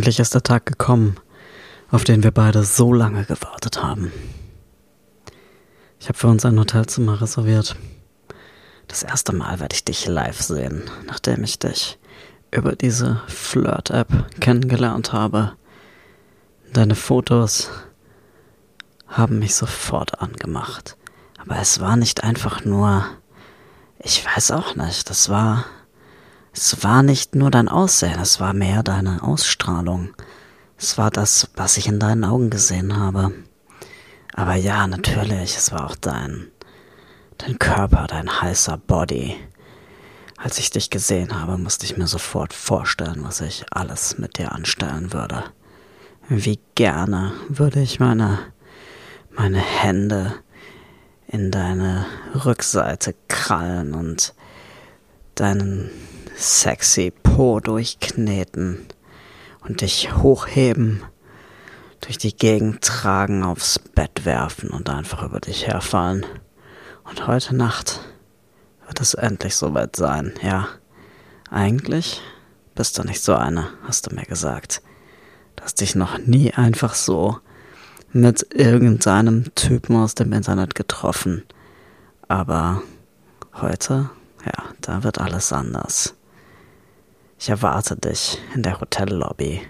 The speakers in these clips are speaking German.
Endlich ist der Tag gekommen, auf den wir beide so lange gewartet haben. Ich habe für uns ein Hotelzimmer reserviert. Das erste Mal werde ich dich live sehen, nachdem ich dich über diese Flirt-App kennengelernt habe. Deine Fotos haben mich sofort angemacht. Aber es war nicht einfach nur, ich weiß auch nicht, das war es war nicht nur dein Aussehen, es war mehr deine Ausstrahlung. Es war das, was ich in deinen Augen gesehen habe. Aber ja, natürlich, es war auch dein, dein Körper, dein heißer Body. Als ich dich gesehen habe, musste ich mir sofort vorstellen, was ich alles mit dir anstellen würde. Wie gerne würde ich meine, meine Hände in deine Rückseite krallen und deinen sexy Po durchkneten und dich hochheben, durch die Gegend tragen, aufs Bett werfen und einfach über dich herfallen. Und heute Nacht wird es endlich soweit sein, ja. Eigentlich bist du nicht so eine, hast du mir gesagt. Du hast dich noch nie einfach so mit irgendeinem Typen aus dem Internet getroffen. Aber heute, ja, da wird alles anders. Ich erwarte dich in der Hotellobby.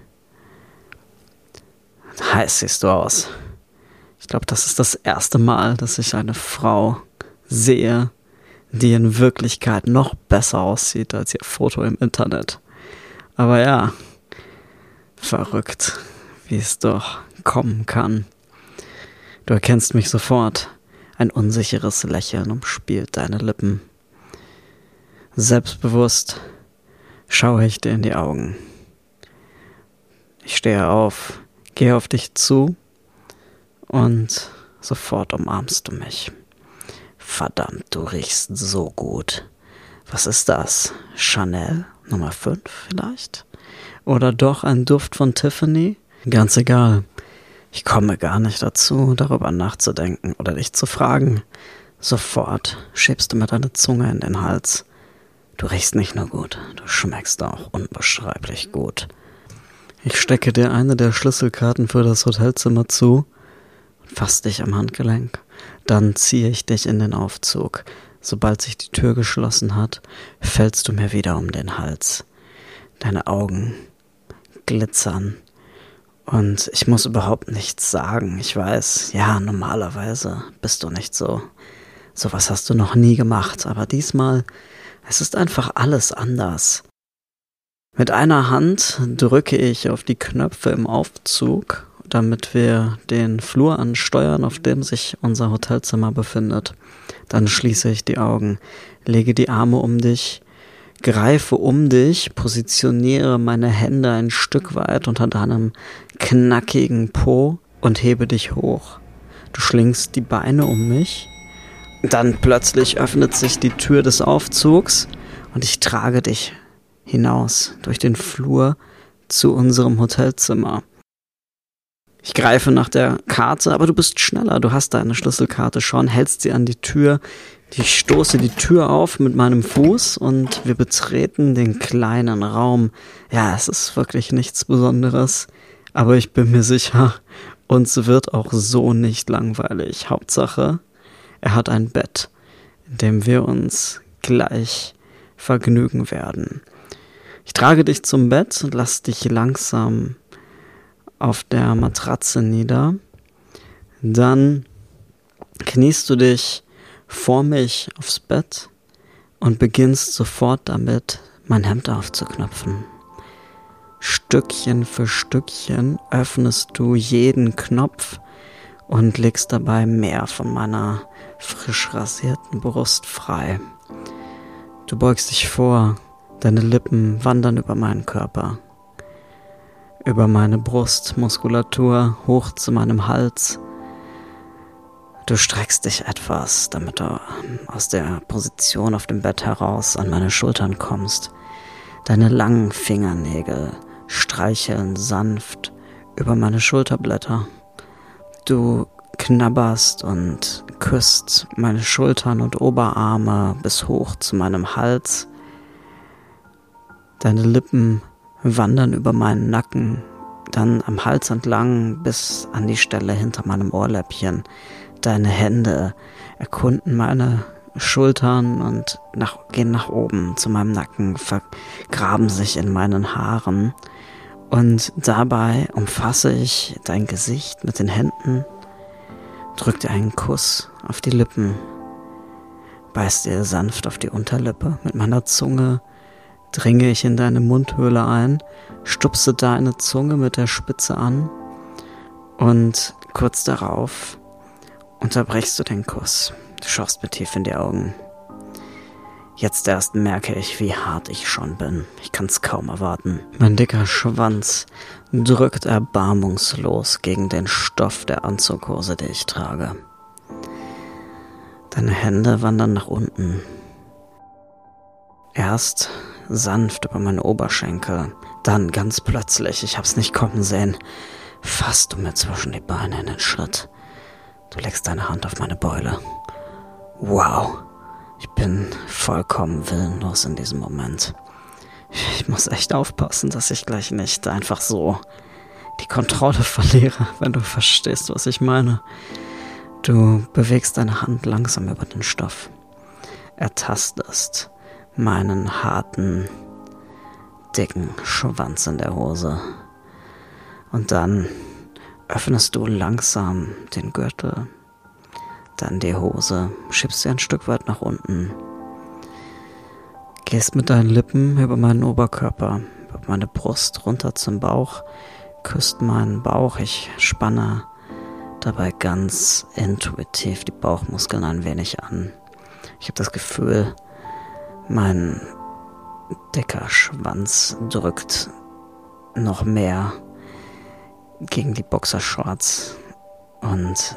Heiß siehst du aus. Ich glaube, das ist das erste Mal, dass ich eine Frau sehe, die in Wirklichkeit noch besser aussieht als ihr Foto im Internet. Aber ja, verrückt, wie es doch kommen kann. Du erkennst mich sofort. Ein unsicheres Lächeln umspielt deine Lippen. Selbstbewusst schaue ich dir in die Augen. Ich stehe auf, gehe auf dich zu und sofort umarmst du mich. Verdammt, du riechst so gut. Was ist das? Chanel Nummer 5 vielleicht? Oder doch ein Duft von Tiffany? Ganz egal. Ich komme gar nicht dazu, darüber nachzudenken oder dich zu fragen. Sofort schiebst du mir deine Zunge in den Hals Du riechst nicht nur gut, du schmeckst auch unbeschreiblich gut. Ich stecke dir eine der Schlüsselkarten für das Hotelzimmer zu und fasse dich am Handgelenk. Dann ziehe ich dich in den Aufzug. Sobald sich die Tür geschlossen hat, fällst du mir wieder um den Hals. Deine Augen glitzern. Und ich muss überhaupt nichts sagen. Ich weiß, ja, normalerweise bist du nicht so. Sowas hast du noch nie gemacht, aber diesmal es ist einfach alles anders. Mit einer Hand drücke ich auf die Knöpfe im Aufzug, damit wir den Flur ansteuern, auf dem sich unser Hotelzimmer befindet. Dann schließe ich die Augen, lege die Arme um dich, greife um dich, positioniere meine Hände ein Stück weit unter deinem knackigen Po und hebe dich hoch. Du schlingst die Beine um mich dann plötzlich öffnet sich die Tür des Aufzugs und ich trage dich hinaus durch den Flur zu unserem Hotelzimmer. Ich greife nach der Karte, aber du bist schneller. Du hast deine Schlüsselkarte schon, hältst sie an die Tür. Ich stoße die Tür auf mit meinem Fuß und wir betreten den kleinen Raum. Ja, es ist wirklich nichts Besonderes, aber ich bin mir sicher, uns wird auch so nicht langweilig. Hauptsache, er hat ein Bett, in dem wir uns gleich vergnügen werden. Ich trage dich zum Bett und lass dich langsam auf der Matratze nieder. Dann kniest du dich vor mich aufs Bett und beginnst sofort damit, mein Hemd aufzuknöpfen. Stückchen für Stückchen öffnest du jeden Knopf und legst dabei mehr von meiner frisch rasierten Brust frei. Du beugst dich vor, deine Lippen wandern über meinen Körper, über meine Brustmuskulatur hoch zu meinem Hals. Du streckst dich etwas, damit du aus der Position auf dem Bett heraus an meine Schultern kommst. Deine langen Fingernägel streicheln sanft über meine Schulterblätter. Du knabberst und küsst meine Schultern und Oberarme bis hoch zu meinem Hals. Deine Lippen wandern über meinen Nacken, dann am Hals entlang bis an die Stelle hinter meinem Ohrläppchen. Deine Hände erkunden meine Schultern und nach, gehen nach oben zu meinem Nacken, vergraben sich in meinen Haaren. Und dabei umfasse ich dein Gesicht mit den Händen, drück dir einen Kuss auf die Lippen, beiß dir sanft auf die Unterlippe mit meiner Zunge, dringe ich in deine Mundhöhle ein, stupse deine Zunge mit der Spitze an und kurz darauf unterbrechst du den Kuss. Du schaust mir tief in die Augen. Jetzt erst merke ich, wie hart ich schon bin. Ich kann's kaum erwarten. Mein dicker Schwanz drückt erbarmungslos gegen den Stoff der Anzughose, die ich trage. Deine Hände wandern nach unten. Erst sanft über meine Oberschenkel, dann ganz plötzlich, ich hab's nicht kommen sehen, fasst du mir zwischen die Beine in den Schritt. Du legst deine Hand auf meine Beule. Wow. Ich bin vollkommen willenlos in diesem Moment. Ich muss echt aufpassen, dass ich gleich nicht einfach so die Kontrolle verliere, wenn du verstehst, was ich meine. Du bewegst deine Hand langsam über den Stoff, ertastest meinen harten, dicken Schwanz in der Hose. Und dann öffnest du langsam den Gürtel dann die Hose, schiebst sie ein Stück weit nach unten. Gehst mit deinen Lippen über meinen Oberkörper, über meine Brust runter zum Bauch, küsst meinen Bauch, ich spanne dabei ganz intuitiv die Bauchmuskeln ein wenig an. Ich habe das Gefühl, mein dicker Schwanz drückt noch mehr gegen die Boxershorts und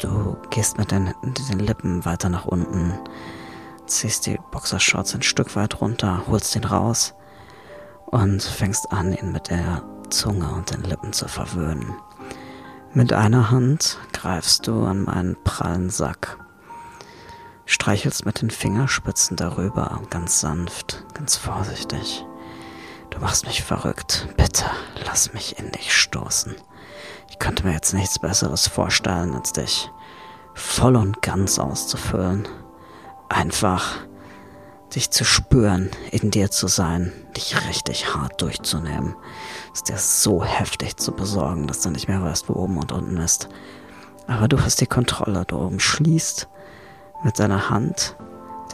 Du gehst mit den, den Lippen weiter nach unten, ziehst die Boxershorts ein Stück weit runter, holst ihn raus und fängst an, ihn mit der Zunge und den Lippen zu verwöhnen. Mit einer Hand greifst du an meinen prallen Sack, streichelst mit den Fingerspitzen darüber, ganz sanft, ganz vorsichtig. Du machst mich verrückt. Bitte, lass mich in dich stoßen. Ich könnte mir jetzt nichts Besseres vorstellen, als dich voll und ganz auszufüllen. Einfach dich zu spüren, in dir zu sein, dich richtig hart durchzunehmen, es dir so heftig zu besorgen, dass du nicht mehr weißt, wo oben und unten ist. Aber du hast die Kontrolle, du umschließt mit deiner Hand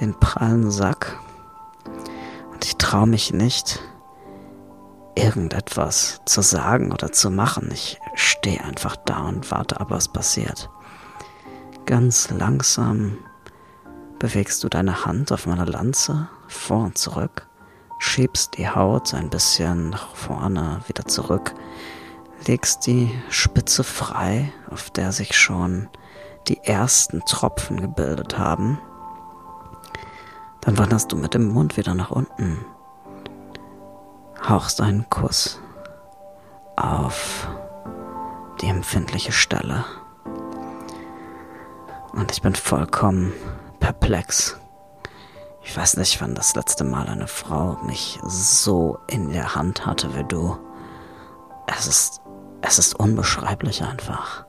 den prallen Sack und ich traue mich nicht, irgendetwas zu sagen oder zu machen. Ich stehe einfach da und warte ab, was passiert. Ganz langsam bewegst du deine Hand auf meiner Lanze vor und zurück, schiebst die Haut ein bisschen nach vorne wieder zurück, legst die Spitze frei, auf der sich schon die ersten Tropfen gebildet haben. Dann wanderst du mit dem Mund wieder nach unten hauchst einen Kuss auf die empfindliche Stelle. Und ich bin vollkommen perplex. Ich weiß nicht, wann das letzte Mal eine Frau mich so in der Hand hatte wie du. Es ist, es ist unbeschreiblich einfach.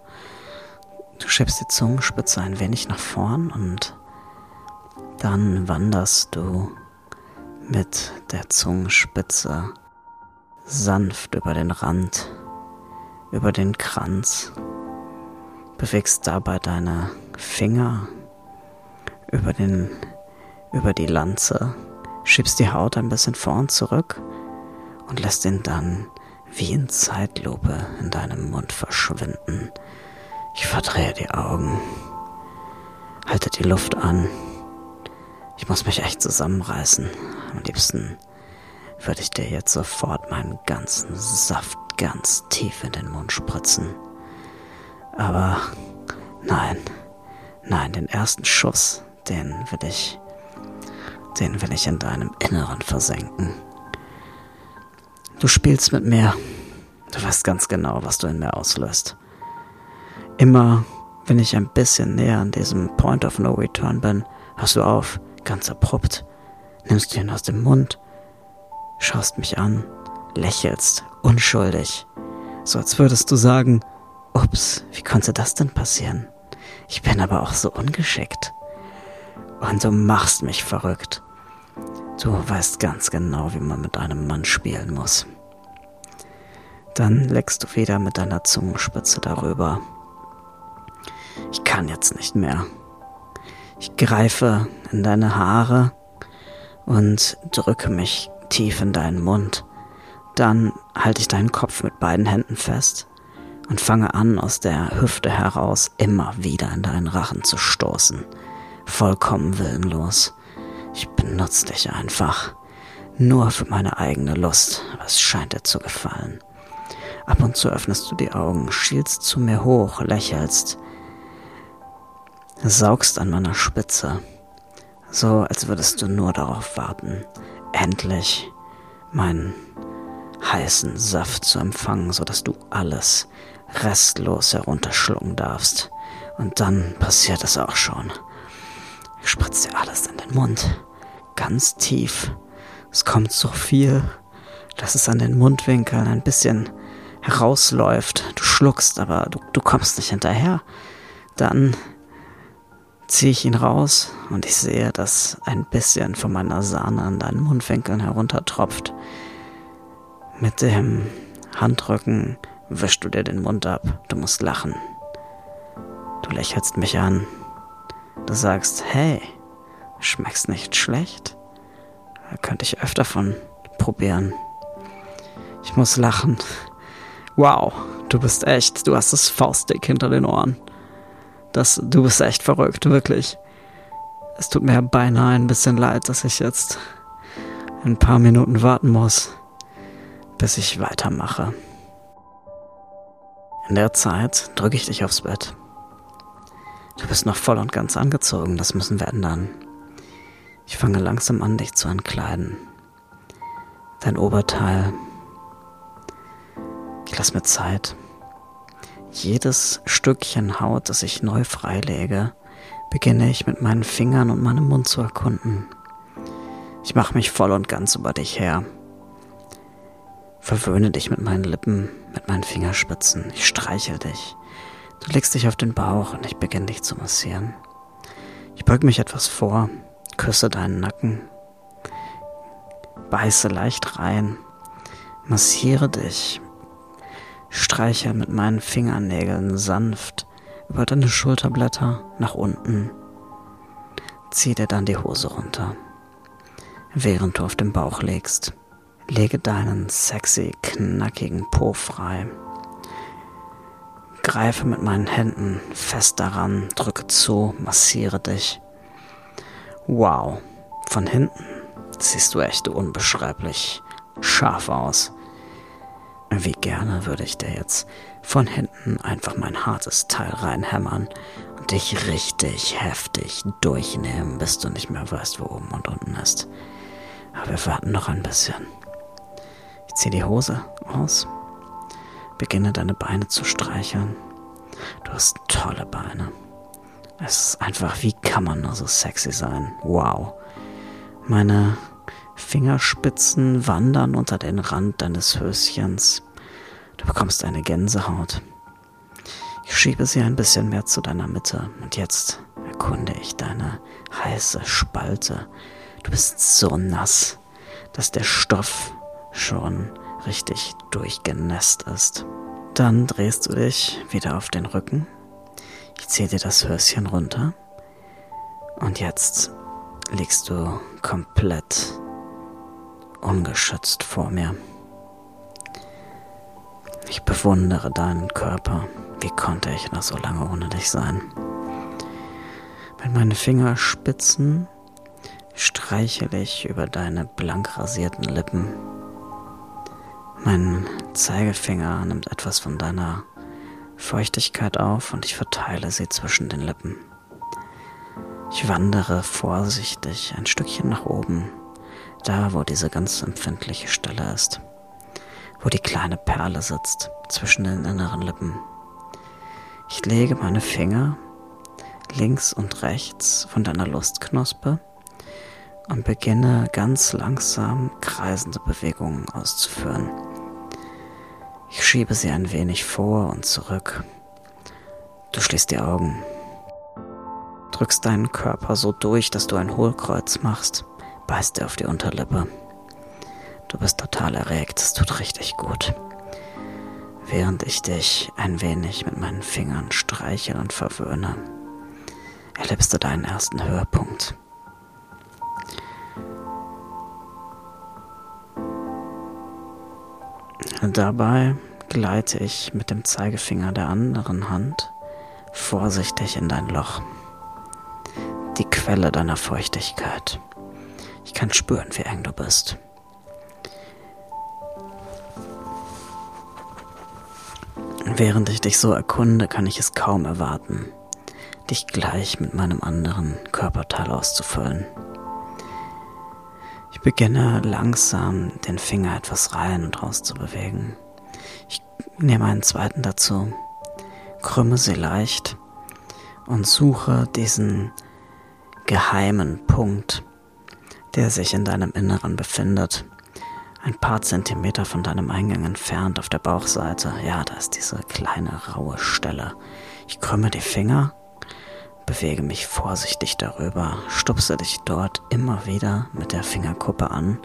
Du schiebst die Zungenspitze ein wenig nach vorn und dann wanderst du mit der Zungenspitze sanft über den Rand, über den Kranz, bewegst dabei deine Finger über den, über die Lanze, schiebst die Haut ein bisschen vor und zurück und lässt ihn dann wie in Zeitlupe in deinem Mund verschwinden. Ich verdrehe die Augen, halte die Luft an. Ich muss mich echt zusammenreißen. Am liebsten würde ich dir jetzt sofort meinen ganzen Saft ganz tief in den Mund spritzen. Aber nein, nein, den ersten Schuss, den will ich, den will ich in deinem Inneren versenken. Du spielst mit mir. Du weißt ganz genau, was du in mir auslöst. Immer, wenn ich ein bisschen näher an diesem Point of No Return bin, hast du auf, ganz abrupt, nimmst du ihn aus dem Mund schaust mich an, lächelst, unschuldig, So als würdest du sagen, ups, wie konnte das denn passieren? Ich bin aber auch so ungeschickt. Und du machst mich verrückt. Du weißt ganz genau, wie man mit einem Mann spielen muss. Dann leckst du wieder mit deiner Zungenspitze darüber. Ich kann jetzt nicht mehr. Ich greife in deine Haare und drücke mich tief in deinen Mund. Dann halte ich deinen Kopf mit beiden Händen fest und fange an, aus der Hüfte heraus immer wieder in deinen Rachen zu stoßen. Vollkommen willenlos. Ich benutze dich einfach. Nur für meine eigene Lust, aber es scheint dir zu gefallen. Ab und zu öffnest du die Augen, schielst zu mir hoch, lächelst, saugst an meiner Spitze, so als würdest du nur darauf warten, endlich meinen heißen Saft zu empfangen, sodass du alles restlos herunterschlucken darfst. Und dann passiert es auch schon. Ich spritze dir alles in den Mund, ganz tief. Es kommt so viel, dass es an den Mundwinkeln ein bisschen herausläuft. Du schluckst, aber du, du kommst nicht hinterher. Dann ziehe ich ihn raus und ich sehe, dass ein bisschen von meiner Sahne an deinen Mundwinkeln heruntertropft. Mit dem Handrücken wischst du dir den Mund ab. Du musst lachen. Du lächelst mich an. Du sagst, hey, schmeckst nicht schlecht. Da könnte ich öfter von probieren. Ich muss lachen. Wow, du bist echt. Du hast das Faustdick hinter den Ohren. Das, du bist echt verrückt, wirklich. Es tut mir beinahe ein bisschen leid, dass ich jetzt ein paar Minuten warten muss, bis ich weitermache. In der Zeit drücke ich dich aufs Bett. Du bist noch voll und ganz angezogen, das müssen wir ändern. Ich fange langsam an, dich zu entkleiden. Dein Oberteil. Ich lass mir Zeit. Jedes Stückchen Haut, das ich neu freilege, beginne ich mit meinen Fingern und meinem Mund zu erkunden. Ich mache mich voll und ganz über dich her. Verwöhne dich mit meinen Lippen, mit meinen Fingerspitzen. Ich streichel dich. Du legst dich auf den Bauch und ich beginne dich zu massieren. Ich beug mich etwas vor, küsse deinen Nacken, beiße leicht rein, massiere dich streiche mit meinen Fingernägeln sanft über deine Schulterblätter nach unten. Zieh dir dann die Hose runter. Während du auf dem Bauch legst, lege deinen sexy, knackigen Po frei. Greife mit meinen Händen fest daran, drücke zu, massiere dich. Wow, von hinten siehst du echt unbeschreiblich scharf aus. Wie gerne würde ich dir jetzt von hinten einfach mein hartes Teil reinhämmern und dich richtig heftig durchnehmen, bis du nicht mehr weißt, wo oben und unten ist. Aber wir warten noch ein bisschen. Ich ziehe die Hose aus, beginne deine Beine zu streicheln. Du hast tolle Beine. Es ist einfach, wie kann man nur so sexy sein? Wow. Meine Fingerspitzen wandern unter den Rand deines Höschens. Du bekommst eine Gänsehaut. Ich schiebe sie ein bisschen mehr zu deiner Mitte und jetzt erkunde ich deine heiße Spalte. Du bist so nass, dass der Stoff schon richtig durchgenässt ist. Dann drehst du dich wieder auf den Rücken. Ich ziehe dir das Höschen runter. Und jetzt liegst du komplett ungeschützt vor mir. Ich bewundere deinen Körper. Wie konnte ich noch so lange ohne dich sein? Mit meinen Fingerspitzen streichele ich über deine blank rasierten Lippen. Mein Zeigefinger nimmt etwas von deiner Feuchtigkeit auf und ich verteile sie zwischen den Lippen. Ich wandere vorsichtig ein Stückchen nach oben da, wo diese ganz empfindliche Stelle ist, wo die kleine Perle sitzt zwischen den inneren Lippen. Ich lege meine Finger links und rechts von deiner Lustknospe und beginne ganz langsam kreisende Bewegungen auszuführen. Ich schiebe sie ein wenig vor und zurück. Du schließt die Augen, drückst deinen Körper so durch, dass du ein Hohlkreuz machst, beißt dir auf die Unterlippe. Du bist total erregt, es tut richtig gut. Während ich dich ein wenig mit meinen Fingern streichel und verwöhne, erlebst du deinen ersten Höhepunkt. Dabei gleite ich mit dem Zeigefinger der anderen Hand vorsichtig in dein Loch. Die Quelle deiner Feuchtigkeit. Ich kann spüren, wie eng du bist. Während ich dich so erkunde, kann ich es kaum erwarten, dich gleich mit meinem anderen Körperteil auszufüllen. Ich beginne langsam den Finger etwas rein und raus zu bewegen. Ich nehme einen zweiten dazu, krümme sie leicht und suche diesen geheimen Punkt, der sich in deinem Inneren befindet. Ein paar Zentimeter von deinem Eingang entfernt auf der Bauchseite. Ja, da ist diese kleine raue Stelle. Ich krümme die Finger bewege mich vorsichtig darüber, stupse dich dort immer wieder mit der Fingerkuppe an.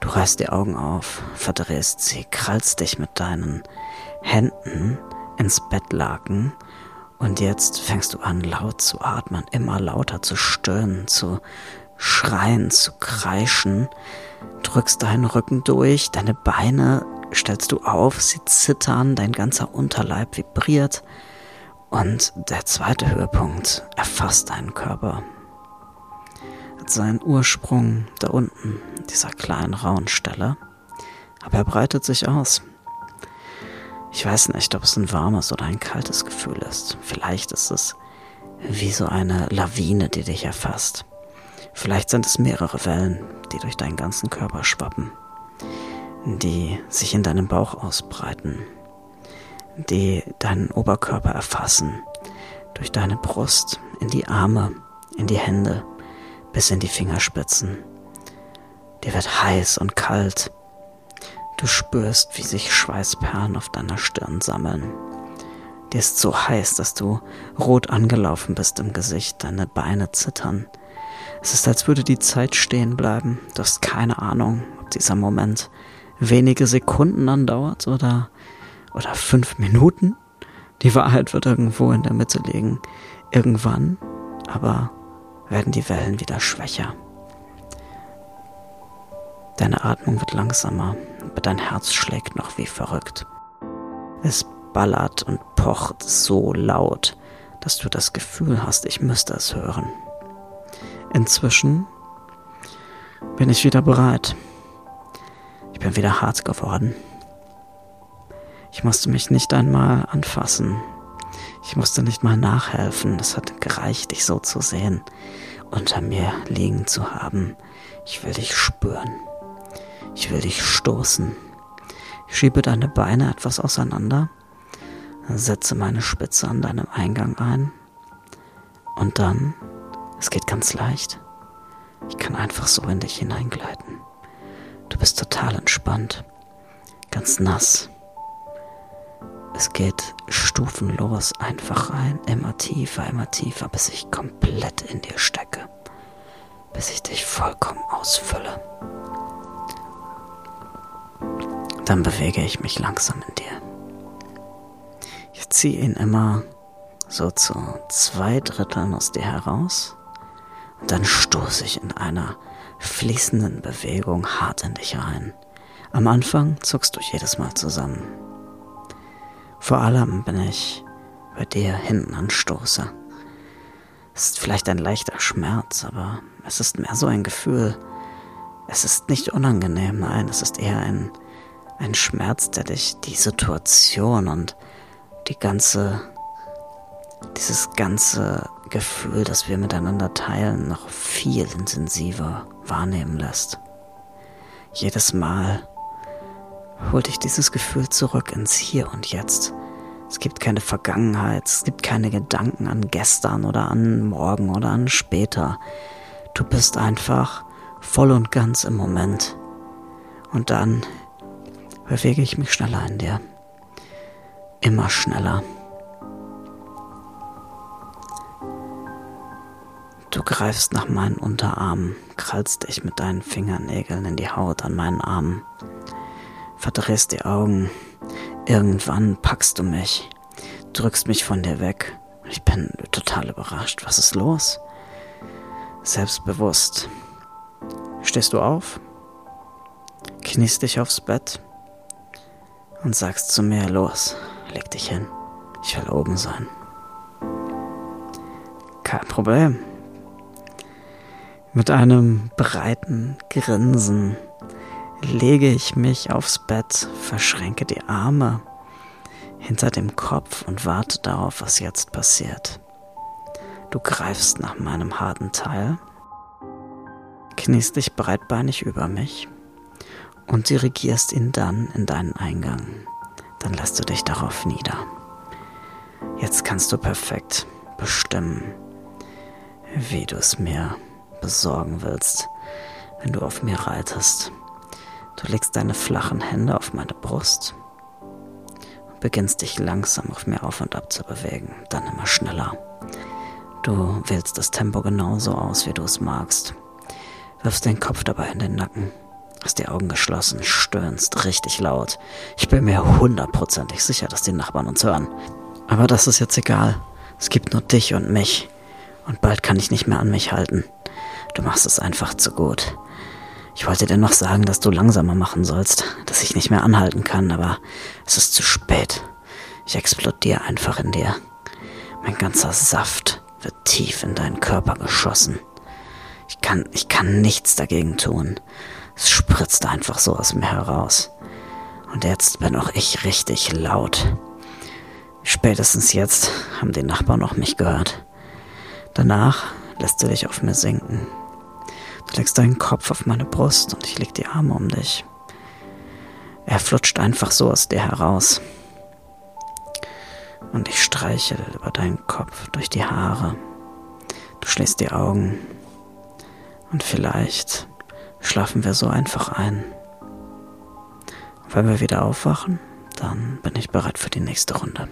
Du reißt die Augen auf, verdrehst sie, krallst dich mit deinen Händen ins Bettlaken und jetzt fängst du an laut zu atmen, immer lauter zu stöhnen, zu schreien, zu kreischen, drückst deinen Rücken durch, deine Beine stellst du auf, sie zittern, dein ganzer Unterleib vibriert, und der zweite Höhepunkt erfasst deinen Körper. Hat seinen Ursprung da unten, dieser kleinen rauen Stelle, aber er breitet sich aus. Ich weiß nicht, ob es ein warmes oder ein kaltes Gefühl ist. Vielleicht ist es wie so eine Lawine, die dich erfasst. Vielleicht sind es mehrere Wellen, die durch deinen ganzen Körper schwappen, die sich in deinem Bauch ausbreiten die deinen Oberkörper erfassen, durch deine Brust, in die Arme, in die Hände, bis in die Fingerspitzen. Dir wird heiß und kalt. Du spürst, wie sich Schweißperlen auf deiner Stirn sammeln. Dir ist so heiß, dass du rot angelaufen bist im Gesicht, deine Beine zittern. Es ist, als würde die Zeit stehen bleiben. Du hast keine Ahnung, ob dieser Moment wenige Sekunden andauert oder oder fünf Minuten. Die Wahrheit wird irgendwo in der Mitte liegen. Irgendwann aber werden die Wellen wieder schwächer. Deine Atmung wird langsamer, aber dein Herz schlägt noch wie verrückt. Es ballert und pocht so laut, dass du das Gefühl hast, ich müsste es hören. Inzwischen bin ich wieder bereit. Ich bin wieder hart geworden. Ich musste mich nicht einmal anfassen. Ich musste nicht mal nachhelfen. Es hat gereicht, dich so zu sehen, unter mir liegen zu haben. Ich will dich spüren. Ich will dich stoßen. Ich schiebe deine Beine etwas auseinander, setze meine Spitze an deinem Eingang ein und dann, es geht ganz leicht, ich kann einfach so in dich hineingleiten. Du bist total entspannt, ganz nass. Es geht stufenlos einfach rein, immer tiefer, immer tiefer, bis ich komplett in dir stecke, bis ich dich vollkommen ausfülle. Dann bewege ich mich langsam in dir. Ich ziehe ihn immer so zu zwei Dritteln aus dir heraus dann stoße ich in einer fließenden Bewegung hart in dich rein. Am Anfang zuckst du jedes Mal zusammen. Vor allem bin ich bei dir hinten anstoße. Es ist vielleicht ein leichter Schmerz, aber es ist mehr so ein Gefühl. Es ist nicht unangenehm, nein, es ist eher ein, ein Schmerz, der dich die Situation und die ganze, dieses ganze Gefühl, das wir miteinander teilen, noch viel intensiver wahrnehmen lässt. Jedes Mal, holt dich dieses Gefühl zurück ins Hier und Jetzt. Es gibt keine Vergangenheit, es gibt keine Gedanken an gestern oder an morgen oder an später. Du bist einfach voll und ganz im Moment. Und dann bewege ich mich schneller in dir. Immer schneller. Du greifst nach meinen Unterarmen, krallst dich mit deinen Fingernägeln in die Haut an meinen Armen, verdrehst die Augen. Irgendwann packst du mich, drückst mich von dir weg. Ich bin total überrascht. Was ist los? Selbstbewusst. Stehst du auf, kniest dich aufs Bett und sagst zu mir, los, leg dich hin. Ich will oben sein. Kein Problem. Mit einem breiten Grinsen lege ich mich aufs Bett, verschränke die Arme hinter dem Kopf und warte darauf, was jetzt passiert. Du greifst nach meinem harten Teil, kniest dich breitbeinig über mich und dirigierst ihn dann in deinen Eingang. Dann lässt du dich darauf nieder. Jetzt kannst du perfekt bestimmen, wie du es mir besorgen willst, wenn du auf mir reitest. Du legst deine flachen Hände auf meine Brust und beginnst dich langsam auf mir auf und ab zu bewegen, dann immer schneller. Du wählst das Tempo genauso aus, wie du es magst. Wirfst den Kopf dabei in den Nacken, hast die Augen geschlossen, stöhnst richtig laut. Ich bin mir hundertprozentig sicher, dass die Nachbarn uns hören. Aber das ist jetzt egal. Es gibt nur dich und mich. Und bald kann ich nicht mehr an mich halten. Du machst es einfach zu gut. Ich wollte dir noch sagen, dass du langsamer machen sollst, dass ich nicht mehr anhalten kann, aber es ist zu spät. Ich explodiere einfach in dir. Mein ganzer Saft wird tief in deinen Körper geschossen. Ich kann, ich kann nichts dagegen tun. Es spritzt einfach so aus mir heraus. Und jetzt bin auch ich richtig laut. Spätestens jetzt haben die Nachbarn noch mich gehört. Danach lässt du dich auf mir sinken. Du legst deinen Kopf auf meine Brust und ich leg die Arme um dich. Er flutscht einfach so aus dir heraus. Und ich streiche über deinen Kopf durch die Haare. Du schließt die Augen. Und vielleicht schlafen wir so einfach ein. Und wenn wir wieder aufwachen, dann bin ich bereit für die nächste Runde.